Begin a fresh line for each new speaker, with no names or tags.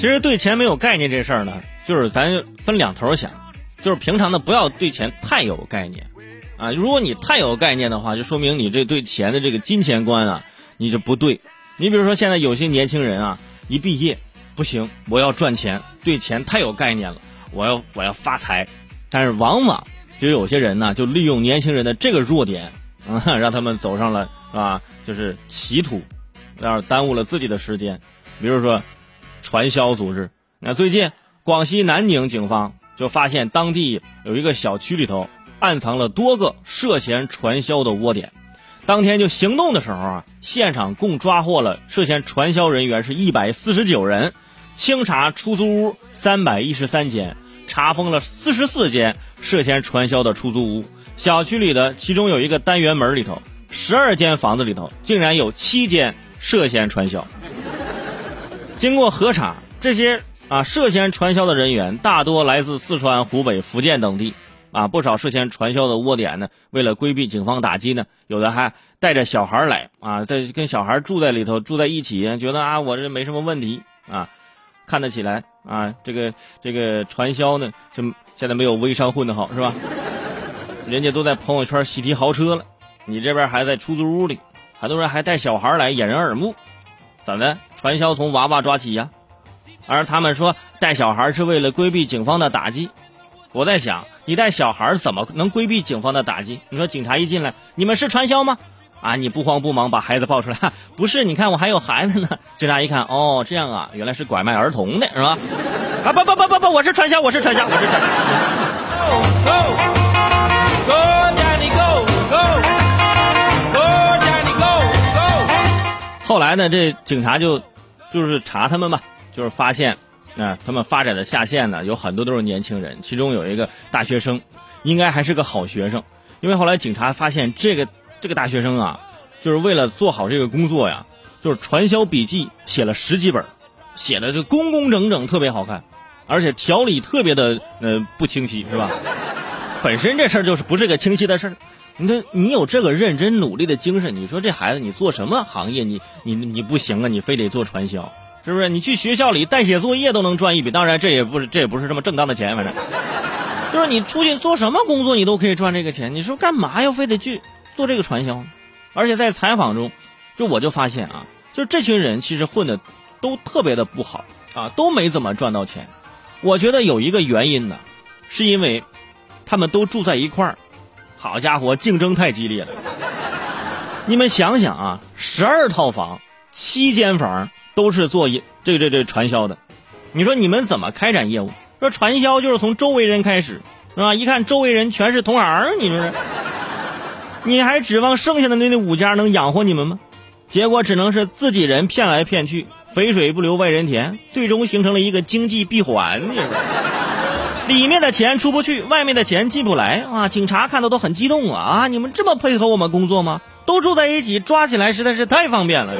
其实对钱没有概念这事儿呢，就是咱分两头想，就是平常的不要对钱太有概念，啊，如果你太有概念的话，就说明你这对钱的这个金钱观啊，你就不对。你比如说现在有些年轻人啊，一毕业不行，我要赚钱，对钱太有概念了，我要我要发财，但是往往就有些人呢，就利用年轻人的这个弱点，啊，让他们走上了啊，就是歧途，然后耽误了自己的时间，比如说。传销组织，那最近广西南宁警方就发现当地有一个小区里头暗藏了多个涉嫌传销的窝点，当天就行动的时候啊，现场共抓获了涉嫌传销人员是一百四十九人，清查出租屋三百一十三间，查封了四十四间涉嫌传销的出租屋。小区里的其中有一个单元门里头，十二间房子里头竟然有七间涉嫌传销。经过核查，这些啊涉嫌传销的人员大多来自四川、湖北、福建等地，啊不少涉嫌传销的窝点呢，为了规避警方打击呢，有的还带着小孩来啊，在跟小孩住在里头，住在一起，觉得啊我这没什么问题啊，看得起来啊这个这个传销呢，就现在没有微商混的好是吧？人家都在朋友圈喜提豪车了，你这边还在出租屋里，很多人还带小孩来掩人耳目。怎的？传销从娃娃抓起呀，而他们说带小孩是为了规避警方的打击。我在想，你带小孩怎么能规避警方的打击？你说警察一进来，你们是传销吗？啊，你不慌不忙把孩子抱出来，不是？你看我还有孩子呢。警察一看，哦，这样啊，原来是拐卖儿童的是吧？啊，不不不不不，我是传销，我是传销，我是传销。后来呢，这警察就，就是查他们嘛，就是发现，啊，他们发展的下线呢，有很多都是年轻人，其中有一个大学生，应该还是个好学生，因为后来警察发现这个这个大学生啊，就是为了做好这个工作呀，就是传销笔记写了十几本，写的就工工整整，特别好看，而且条理特别的呃不清晰，是吧？本身这事儿就是不是个清晰的事儿。你说你有这个认真努力的精神，你说这孩子你做什么行业你你你不行啊？你非得做传销，是不是？你去学校里代写作业都能赚一笔，当然这也不是这也不是这么正当的钱，反正就是你出去做什么工作你都可以赚这个钱。你说干嘛要非得去做这个传销？而且在采访中，就我就发现啊，就这群人其实混的都特别的不好啊，都没怎么赚到钱。我觉得有一个原因呢，是因为他们都住在一块儿。好家伙，竞争太激烈了！你们想想啊，十二套房，七间房都是做这这这传销的，你说你们怎么开展业务？说传销就是从周围人开始，是吧？一看周围人全是同行，你说是？你还指望剩下的那那五家能养活你们吗？结果只能是自己人骗来骗去，肥水不流外人田，最终形成了一个经济闭环，你说？里面的钱出不去，外面的钱进不来啊！警察看到都很激动啊！啊，你们这么配合我们工作吗？都住在一起，抓起来实在是太方便了。